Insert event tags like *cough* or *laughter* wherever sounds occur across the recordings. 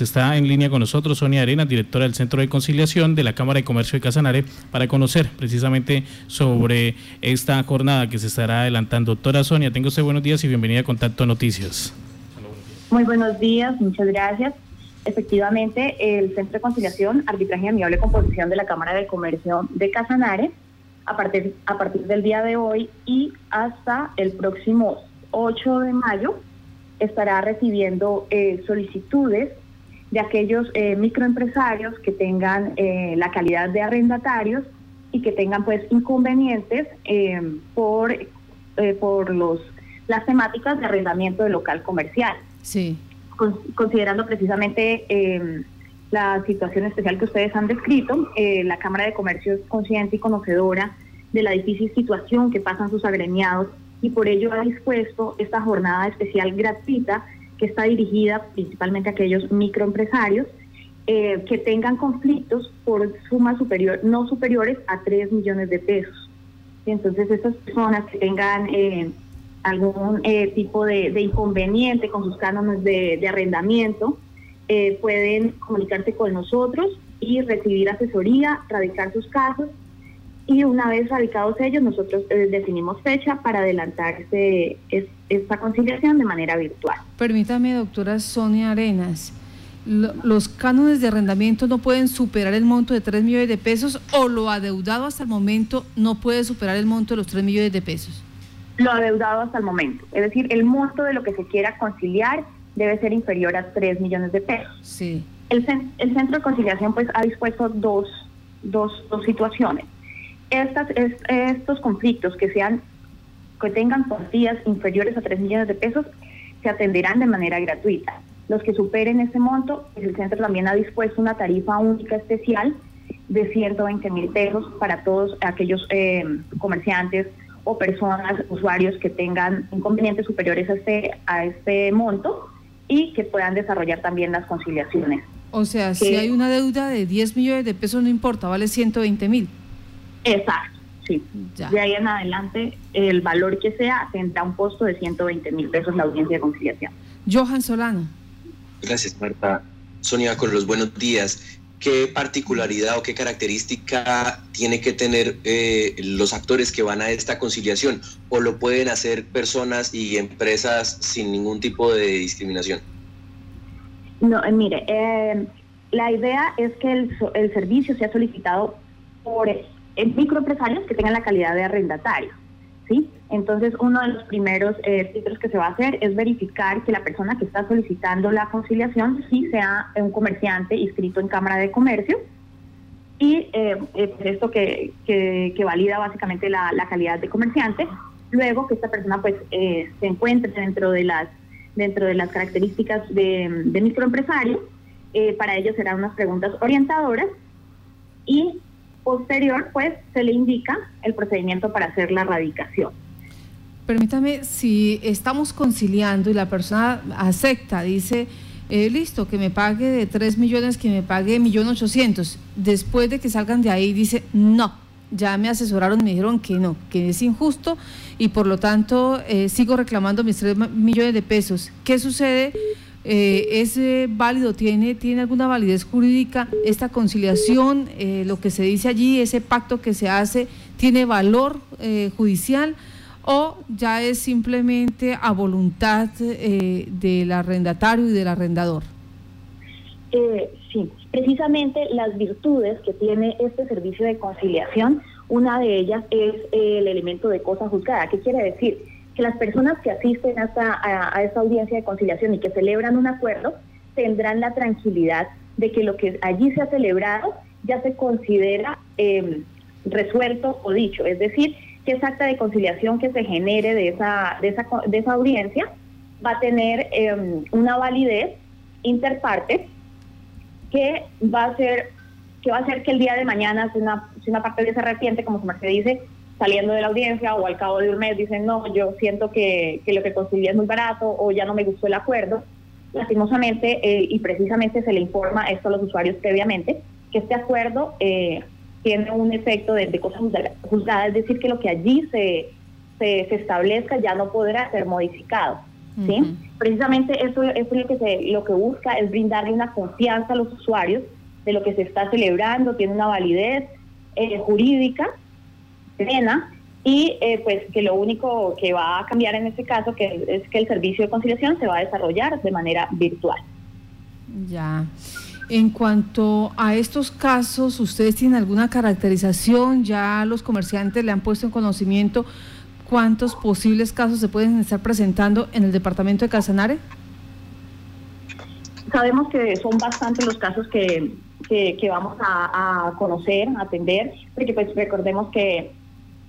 Está en línea con nosotros Sonia Arena, directora del Centro de Conciliación de la Cámara de Comercio de Casanare, para conocer precisamente sobre esta jornada que se estará adelantando. Doctora Sonia, tengo usted buenos días y bienvenida a Contacto Noticias. Muy buenos días, muchas gracias. Efectivamente, el Centro de Conciliación, Arbitraje y Amigable Composición de la Cámara de Comercio de Casanare, a partir, a partir del día de hoy y hasta el próximo 8 de mayo, estará recibiendo eh, solicitudes de aquellos eh, microempresarios que tengan eh, la calidad de arrendatarios y que tengan pues inconvenientes eh, por, por los las temáticas de arrendamiento de local comercial. Sí. considerando precisamente la situación especial que ustedes han descrito, la Cámara de Comercio es consciente y conocedora de la difícil situación que pasan sus agremiados y por ello ha dispuesto esta jornada especial gratuita que está dirigida principalmente a aquellos microempresarios eh, que tengan conflictos por sumas superior, no superiores a 3 millones de pesos. entonces, estas personas que tengan eh, algún eh, tipo de, inconveniente con sus cánones de, arrendamiento, pueden comunicarse con nosotros y recibir asesoría, radicar sus casos y una vez radicados ellos, nosotros eh, definimos fecha para adelantar este, esta conciliación de manera virtual. Permítame, doctora Sonia Arenas, ¿los cánones de arrendamiento no pueden superar el monto de 3 millones de pesos o lo adeudado hasta el momento no puede superar el monto de los 3 millones de pesos? Lo adeudado hasta el momento, es decir, el monto de lo que se quiera conciliar debe ser inferior a 3 millones de pesos. Sí. El, el Centro de Conciliación pues ha dispuesto dos, dos, dos situaciones estas, estos conflictos que sean que tengan cuantías inferiores a 3 millones de pesos se atenderán de manera gratuita. Los que superen ese monto, pues el centro también ha dispuesto una tarifa única especial de 120 mil pesos para todos aquellos eh, comerciantes o personas, usuarios que tengan inconvenientes superiores a este, a este monto y que puedan desarrollar también las conciliaciones. O sea, si hay una deuda de 10 millones de pesos, no importa, vale 120 mil. Exacto, sí. De ahí en adelante, el valor que sea tendrá un costo de 120 mil pesos la audiencia de conciliación. Johan Solano. Gracias, Marta. Sonia, con los buenos días. ¿Qué particularidad o qué característica tiene que tener eh, los actores que van a esta conciliación? ¿O lo pueden hacer personas y empresas sin ningún tipo de discriminación? No, eh, mire, eh, la idea es que el, el servicio sea solicitado por en microempresarios que tengan la calidad de arrendatario. ¿sí? Entonces, uno de los primeros eh, que se va a hacer es verificar que la persona que está solicitando la conciliación sí sea un comerciante inscrito en Cámara de Comercio y eh, eh, esto que, que, valida básicamente la, calidad de comerciante. Luego que esta persona pues eh, se encuentre dentro de las dentro de las características de, de microempresario. para ello serán unas preguntas orientadoras y Posterior, pues, se le indica el procedimiento para hacer la radicación. Permítame, si estamos conciliando y la persona acepta, dice, eh, listo, que me pague de 3 millones, que me pague 1.800.000. Después de que salgan de ahí, dice, no, ya me asesoraron, me dijeron que no, que es injusto y por lo tanto eh, sigo reclamando mis 3 millones de pesos. ¿Qué sucede? Eh, ¿es eh, válido, tiene, tiene alguna validez jurídica esta conciliación, eh, lo que se dice allí, ese pacto que se hace, tiene valor eh, judicial o ya es simplemente a voluntad del arrendatario y del arrendador? sí, precisamente las virtudes que tiene este servicio de conciliación, una de ellas es el elemento de cosa juzgada. ¿Qué quiere decir? Que las personas que asisten a esta, a, esta audiencia de conciliación y que celebran un acuerdo tendrán la tranquilidad de que lo que allí se ha celebrado ya se considera em, resuelto o dicho, es decir, que esa acta de conciliación que se genere de esa, de esa, de esa audiencia va a tener em, una validez interparte que va a ser que va a hacer que el día de mañana si una, si una parte de se arrepiente, como se dice, saliendo de la audiencia o al cabo de un mes dicen, no, yo siento que, lo que conseguí es muy barato o ya no me gustó el acuerdo, lastimosamente eh, y precisamente se le informa esto a los usuarios previamente, que este acuerdo eh, tiene un efecto de, cosa juzgada, es decir, que lo que allí se, se, establezca ya no podrá ser modificado. ¿sí? Precisamente eso, es lo que, se, lo que busca, es brindarle una confianza a los usuarios de lo que se está celebrando, tiene una validez eh, jurídica y eh, pues que lo único que va a cambiar en este caso que es que el servicio de conciliación se va a desarrollar de manera virtual. Ya. En cuanto a estos casos, ¿ustedes tienen alguna caracterización? ¿Ya los comerciantes le han puesto en conocimiento cuántos posibles casos se pueden estar presentando en el departamento de Casanare? Sabemos que son bastantes los casos que, que, vamos a, conocer, a atender, porque pues recordemos que,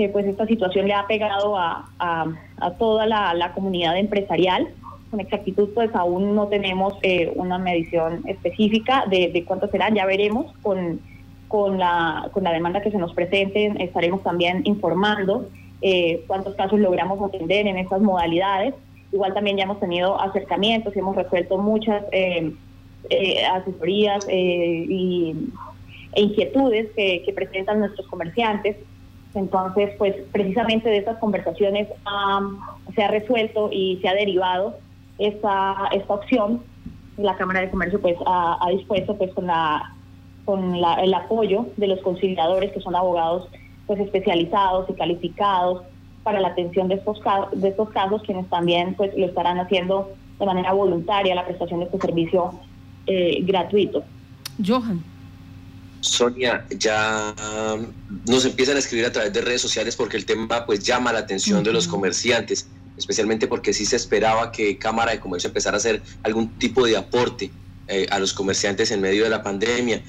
que pues esta situación le ha pegado a, a, toda la, la, comunidad empresarial. Con exactitud pues aún no tenemos eh, una medición específica de, de cuántos serán, ya veremos con, con, la, con la demanda que se nos presente, estaremos también informando eh, cuántos casos logramos atender en estas modalidades. Igual también ya hemos tenido acercamientos y hemos resuelto muchas eh, eh, asesorías y, e inquietudes que, presentan nuestros comerciantes. Entonces, pues precisamente de estas conversaciones se ha resuelto y se ha derivado esta, esta opción. La Cámara de Comercio pues ha, dispuesto pues con la con el apoyo de los conciliadores que son abogados pues especializados y calificados para la atención de estos de estos casos quienes también pues lo estarán haciendo de manera voluntaria la prestación de este servicio eh, gratuito. Johan. Sonia, ya um, nos empiezan a escribir a través de redes sociales porque el tema pues llama la atención de los comerciantes, especialmente porque sí se esperaba que Cámara de Comercio empezara a hacer algún tipo de aporte eh, a los comerciantes en medio de la pandemia.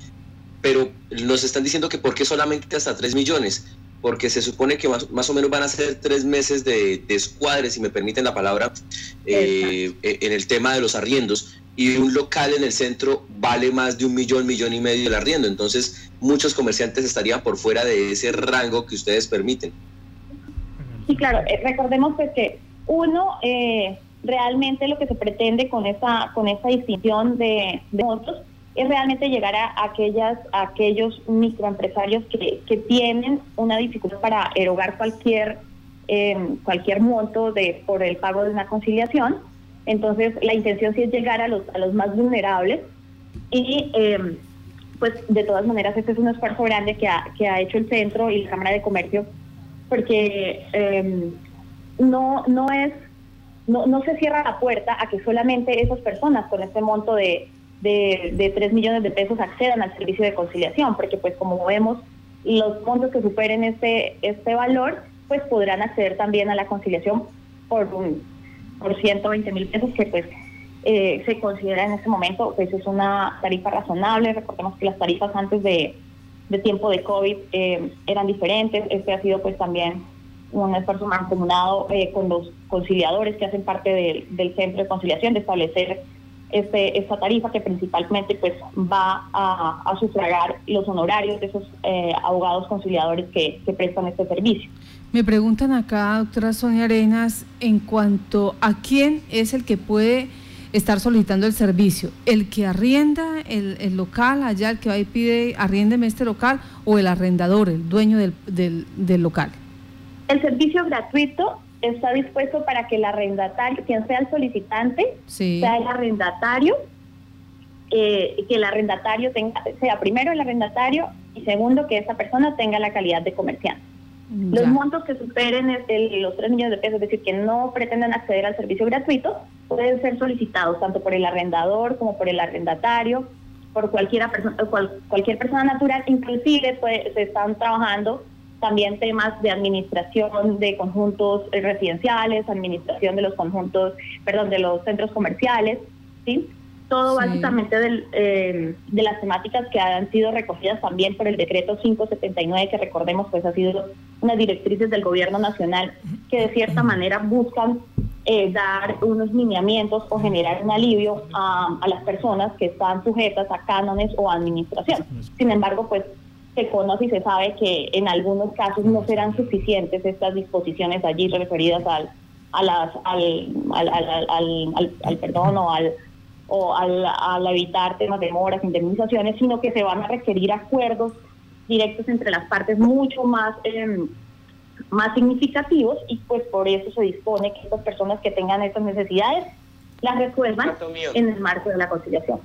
Pero nos están diciendo que por qué solamente hasta 3 millones, porque se supone que más, o menos van a ser tres meses de, de si me permiten la palabra, eh, eh, en el tema de los arriendos, y un local en el centro vale más de un millón, millón y medio el arriendo, entonces muchos comerciantes estarían por fuera de ese rango que ustedes permiten. Sí, claro, eh, recordemos pues que uno... realmente lo que se pretende con esa con esa distinción de, de otros es realmente llegar a aquellas aquellos microempresarios que, que tienen una dificultad para erogar cualquier eh, cualquier monto de por el pago de una conciliación. Entonces, la intención sí es llegar a los, a los más vulnerables y em, pues de todas maneras este es un esfuerzo grande que ha, que ha hecho el centro y la Cámara de Comercio porque em, no, no es no, no se cierra la puerta a que solamente esas personas con este monto de de, de 3 millones de pesos accedan al servicio de conciliación, porque pues como vemos, los fondos que superen este, este valor, pues podrán acceder también a la conciliación por, un, por 120 mil pesos, que pues eh, se considera en este momento, pues es una tarifa razonable. Recordemos que las tarifas antes de, de tiempo de COVID eh, eran diferentes. Este ha sido pues también un esfuerzo mancomunado eh, con los conciliadores que hacen parte del centro de conciliación de establecer este, esta tarifa que principalmente pues va a, sufragar los honorarios de esos eh, abogados conciliadores que, prestan este servicio. Me preguntan acá, doctora Sonia Arenas, en cuanto a quién es el que puede estar solicitando el servicio, el que arrienda el, local, allá el que va y pide arriéndeme este local, o el arrendador, el dueño del, del, del local. El servicio gratuito está dispuesto para que el arrendatario, quien sea el solicitante, sea el arrendatario, eh, que el arrendatario tenga, sea primero el arrendatario y segundo que esa persona tenga la calidad de comerciante. Los montos que superen los 3 millones de pesos, es decir, que no pretendan acceder al servicio gratuito, pueden ser solicitados tanto por el arrendador como por el arrendatario, por cualquiera persona, cualquier persona natural, inclusive pues, se están trabajando también temas de administración de conjuntos residenciales, administración de los conjuntos, perdón, de los centros comerciales, ¿sí? Todo básicamente del, eh, de las temáticas que han sido recogidas también por el decreto 579, que recordemos pues ha sido unas directrices del gobierno nacional que de cierta manera buscan eh, dar unos lineamientos o generar un alivio a, a las personas que están sujetas a cánones o administración. Sin embargo, pues se conoce y se sabe que en algunos casos no serán suficientes estas disposiciones allí referidas al, a las, al, al, al, perdón o al o al, evitar temas de demoras, indemnizaciones, sino que se van a requerir acuerdos directos entre las partes mucho más em, más significativos y pues por eso se dispone que estas personas que tengan estas necesidades las resuelvan en el marco de la conciliación.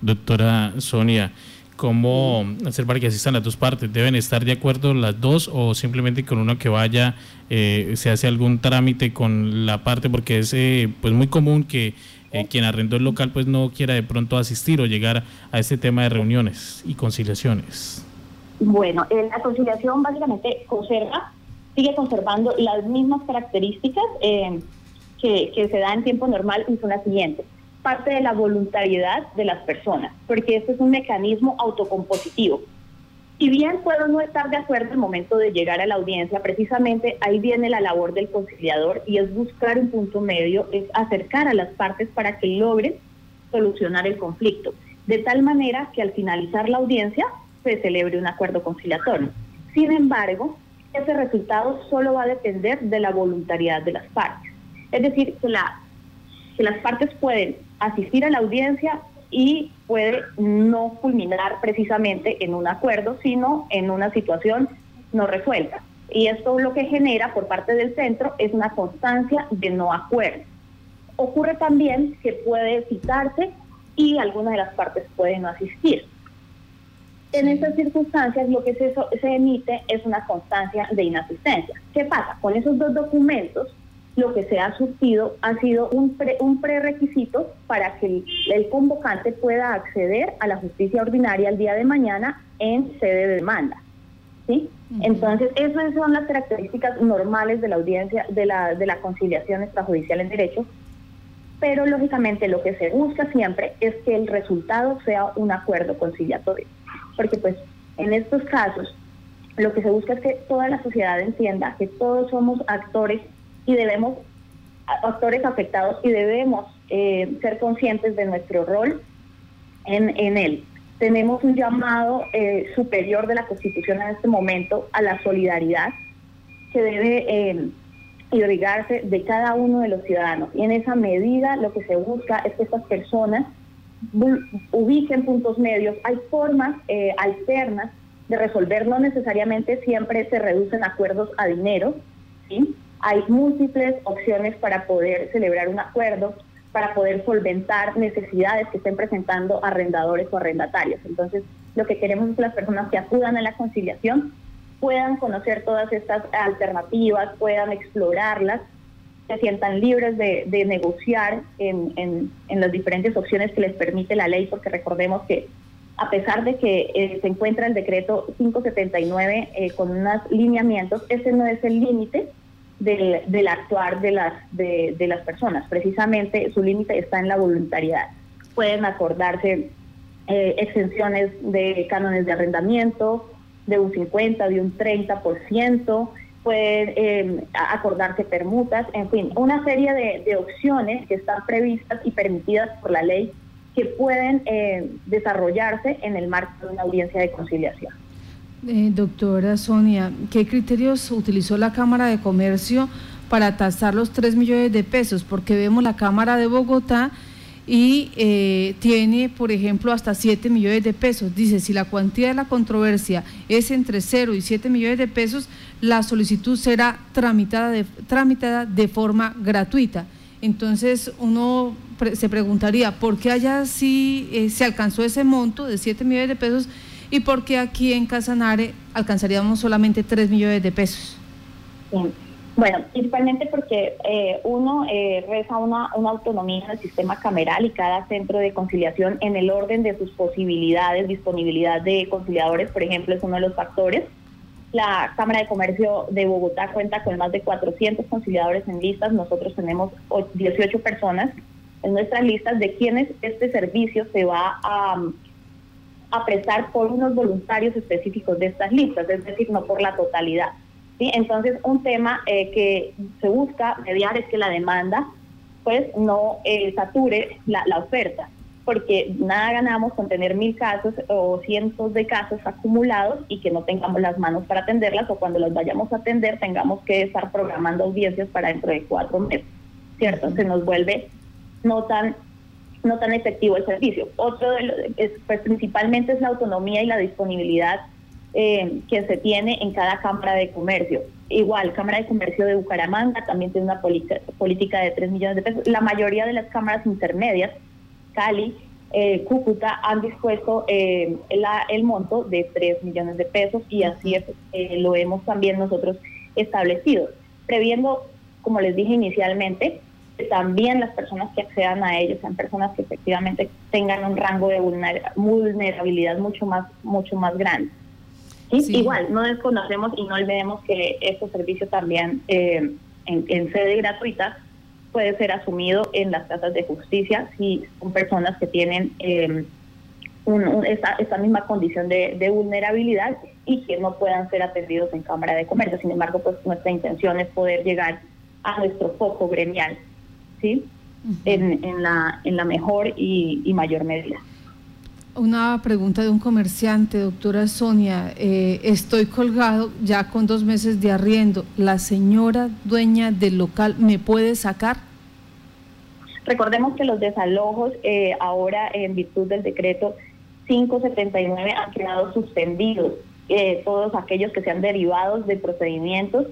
Doctora Sonia, ¿cómo hacer para que asistan las dos partes? ¿Deben estar de acuerdo las dos o simplemente con uno que vaya eh, se hace algún trámite con la parte? Porque es eh, pues muy común que eh, quien arrendó el local pues no quiera de pronto asistir o llegar a este tema de reuniones y conciliaciones. Bueno, la conciliación básicamente conserva, sigue conservando las mismas características que, que se da en tiempo normal y son las siguientes parte de la voluntariedad de las personas, porque este es un mecanismo autocompositivo. Si bien puedo no estar de acuerdo el momento de llegar a la audiencia, precisamente ahí viene la labor del conciliador y es buscar un punto medio, es acercar a las partes para que logren solucionar el conflicto, de tal manera que al finalizar la audiencia se celebre un acuerdo conciliatorio. Sin embargo, ese resultado solo va a depender de la voluntariedad de las partes. Es decir, que, la, que las partes pueden asistir a la audiencia y puede no culminar precisamente en un acuerdo, sino en una situación no resuelta. Y esto lo que genera por parte del centro es una constancia de no acuerdo. Ocurre también que puede citarse y algunas de las partes pueden no asistir. En estas circunstancias lo que se, se emite es una constancia de inasistencia. ¿Qué pasa? Con esos dos documentos lo que se ha surtido ha sido un, un prerequisito para que el, convocante pueda acceder a la justicia ordinaria el día de mañana en sede de demanda. ¿sí? Entonces, esas son las características normales de la audiencia, de la, de la conciliación extrajudicial en derecho, pero lógicamente lo que se busca siempre es que el resultado sea un acuerdo conciliatorio, porque pues en estos casos lo que se busca es que toda la sociedad entienda que todos somos actores y debemos, actores afectados, y debemos eh, ser conscientes de nuestro rol en, en él. Tenemos un llamado eh, superior de la Constitución en este momento a la solidaridad que debe eh, irrigarse de cada uno de los ciudadanos. Y en esa medida lo que se busca es que estas personas ubiquen puntos medios. Hay formas alternas de resolver, no necesariamente siempre se reducen acuerdos a dinero, ¿sí? Hay múltiples opciones para poder celebrar un acuerdo, para poder solventar necesidades que estén presentando arrendadores o arrendatarios. Entonces, lo que queremos es que las personas que acudan a la conciliación puedan conocer todas estas alternativas, puedan explorarlas, se sientan libres de, negociar en, las diferentes opciones que les permite la ley, porque recordemos que a pesar de que eh, se encuentra el decreto 579 eh, con unos lineamientos, ese no es el límite del, actuar de las, de, las personas. Precisamente su límite está en la voluntariedad. Pueden acordarse eh, exenciones de cánones de arrendamiento de un 50, de un 30%, pueden eh, acordarse permutas, en fin, una serie de, opciones que están previstas y permitidas por la ley que pueden eh, desarrollarse en el marco de una audiencia de conciliación. Eh, doctora Sonia, ¿qué criterios utilizó la Cámara de Comercio para tasar los 3 millones de pesos? Porque vemos la Cámara de Bogotá y eh, tiene, por ejemplo, hasta 7 millones de pesos. Dice, si la cuantía de la controversia es entre 0 y 7 millones de pesos, la solicitud será tramitada de, tramitada de forma gratuita. Entonces uno se preguntaría, ¿por qué allá sí eh, se alcanzó ese monto de 7 millones de pesos? Y por qué aquí en Casanare alcanzaríamos solamente 3 millones de pesos. Bueno, principalmente porque eh, uno eh, reza una, una autonomía del sistema cameral y cada centro de conciliación en el orden de sus posibilidades, disponibilidad de conciliadores, por ejemplo, es uno de los factores. La Cámara de Comercio de Bogotá cuenta con más de 400 conciliadores en listas. Nosotros tenemos 18 personas en nuestras listas de quienes este servicio se va a a prestar por unos voluntarios específicos de estas listas, es decir, no por la totalidad. ¿sí? Entonces, un tema eh, que se busca mediar es que la demanda pues no eh, sature la, oferta, porque nada ganamos con tener mil casos o cientos de casos acumulados y que no tengamos las manos para atenderlas o cuando las vayamos a atender tengamos que estar programando audiencias para dentro de cuatro meses, ¿cierto? Se nos vuelve no tan no tan efectivo el servicio. Otro de los, es, pues principalmente es la autonomía y la disponibilidad eh, que se tiene en cada Cámara de Comercio. Igual, Cámara de Comercio de Bucaramanga también tiene una política de 3 millones de pesos. La mayoría de las cámaras intermedias, Cali, eh, Cúcuta, han dispuesto eh, el monto de 3 millones de pesos y así es, eh, lo hemos también nosotros establecido, previendo, como les dije inicialmente, también las personas que accedan a ellos sean personas que efectivamente tengan un rango de vulnerabilidad mucho más, mucho más grande. Igual, no desconocemos y no olvidemos que este servicio también eh, en, sede gratuita puede ser asumido en las casas de justicia si son personas que tienen eh, esta, misma condición de, vulnerabilidad y que no puedan ser atendidos en Cámara de Comercio. Sin embargo, pues nuestra intención es poder llegar a nuestro foco gremial, ¿sí? en, la, en la mejor y mayor medida. Una pregunta de un comerciante, doctora Sonia. Eh, estoy colgado ya con dos meses de arriendo. ¿La señora dueña del local me puede sacar? Recordemos que los desalojos eh, ahora en virtud del decreto 579 han quedado suspendidos. Eh, todos aquellos que sean derivados de procedimientos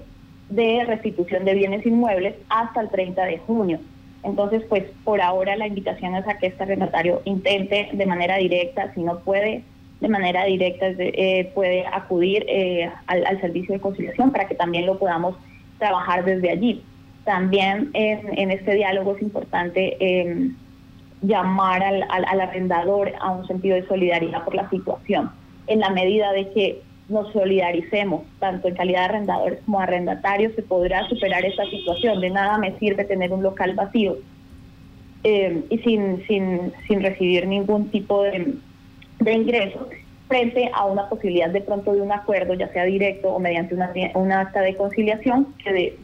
de restitución de bienes inmuebles hasta el 30 de junio. Entonces, pues por ahora la invitación es a que este arrendatario intente de manera directa, si no puede de manera directa, eh, puede acudir eh, al, servicio de conciliación para que también lo podamos trabajar desde allí. También en, este diálogo es importante em, llamar al, al arrendador a un sentido de solidaridad por la situación, en la medida de que nos solidaricemos, tanto en calidad de arrendadores como arrendatarios, se podrá superar esta situación. De nada me sirve tener un local vacío eh, y sin, sin, sin recibir ningún tipo de, de ingreso frente a una posibilidad de pronto de un acuerdo, ya sea directo o mediante una, una acta de conciliación que, de,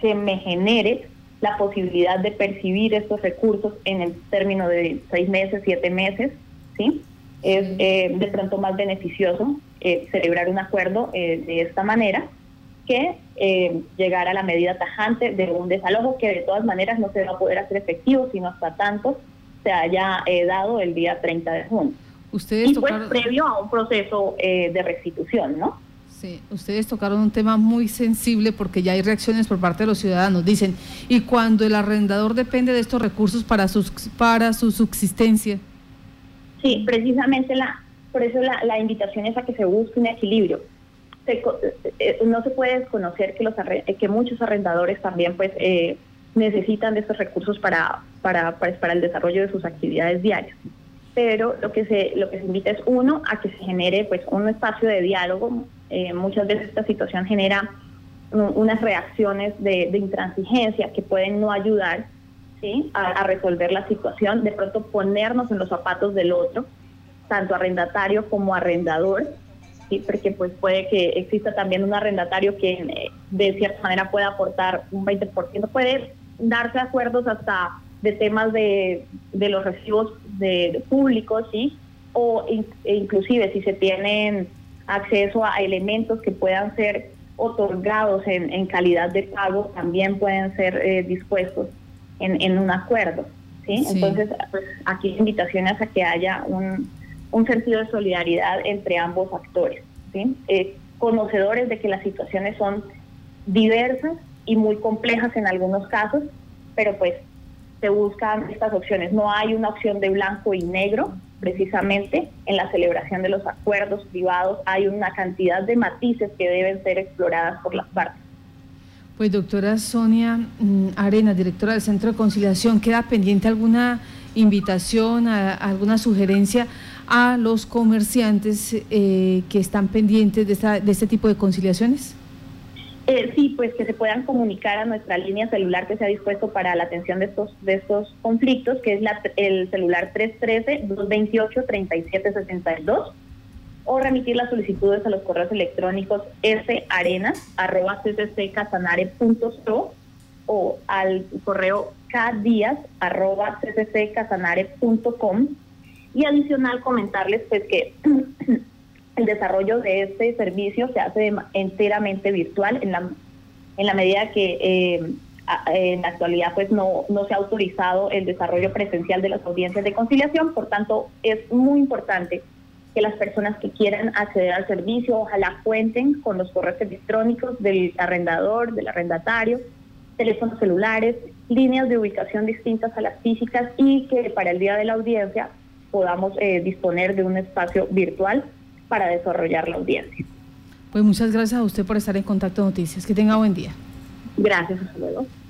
que me genere la posibilidad de percibir estos recursos en el término de seis meses, siete meses, ¿sí? Es eh, de pronto más beneficioso eh, celebrar un acuerdo eh, de esta manera que eh, llegar a la medida tajante de un desalojo que de todas maneras no se va a poder hacer efectivo sino hasta tanto se haya dado el día 30 de junio. Ustedes y pues previo a un proceso de restitución, ¿no? Sí, ustedes tocaron un tema muy sensible porque ya hay reacciones por parte de los ciudadanos. Dicen, ¿y cuando el arrendador depende de estos recursos para, sus, para su subsistencia? Sí, precisamente la, por eso la, invitación es a que se busque un equilibrio. Eh, eh, no se puede desconocer que, los que muchos arrendadores también pues eh, necesitan de estos recursos para, para, pues, para, el desarrollo de sus actividades diarias. Pero lo que se, lo que se invita es uno a que se genere pues un espacio de diálogo. muchas veces esta situación genera unas reacciones de, intransigencia que pueden no ayudar ¿sí? a, a resolver la situación, de pronto ponernos en los zapatos del otro tanto arrendatario como arrendador, ¿sí? porque pues puede que exista también un arrendatario que eh, de cierta manera pueda aportar un 20%, puede darse acuerdos hasta de temas de, los recibos de, públicos, ¿sí? o e inclusive si se tienen acceso a elementos que puedan ser otorgados en, calidad de pago, también pueden ser eh, dispuestos en, un acuerdo. ¿sí? Entonces, pues, aquí invitaciones a que haya un, un sentido de solidaridad entre ambos actores, eh, conocedores de que las situaciones son diversas y muy complejas en algunos casos, pero pues se buscan estas opciones. No hay una opción de blanco y negro, precisamente en la celebración de los acuerdos privados hay una cantidad de matices que deben ser exploradas por las partes. Pues doctora Sonia mm, Arena, directora del Centro de Conciliación, ¿queda pendiente alguna invitación, alguna sugerencia a los comerciantes eh, que están pendientes de, de este tipo de conciliaciones? Eh, sí, pues que se puedan comunicar a nuestra línea celular que se ha dispuesto para la atención de estos de estos conflictos, que es la, el celular 313-228-3762, o remitir las solicitudes a los correos electrónicos sarenas.ccccasanare.so o al correo kdias.ccccasanare.com y adicional comentarles pues que *clears throat* el desarrollo de este servicio se hace enteramente virtual en la, en la medida que eh, en la actualidad pues no, no se ha autorizado el desarrollo presencial de las audiencias de conciliación, por tanto es muy importante que las personas que quieran acceder al servicio ojalá cuenten con los correos electrónicos del arrendador, del arrendatario, teléfonos celulares, líneas de ubicación distintas a las físicas y que para el día de la audiencia podamos eh, disponer de un espacio virtual para desarrollar la audiencia. Pues muchas gracias a usted por estar en Contacto Noticias. Que tenga buen día. Gracias, hasta luego.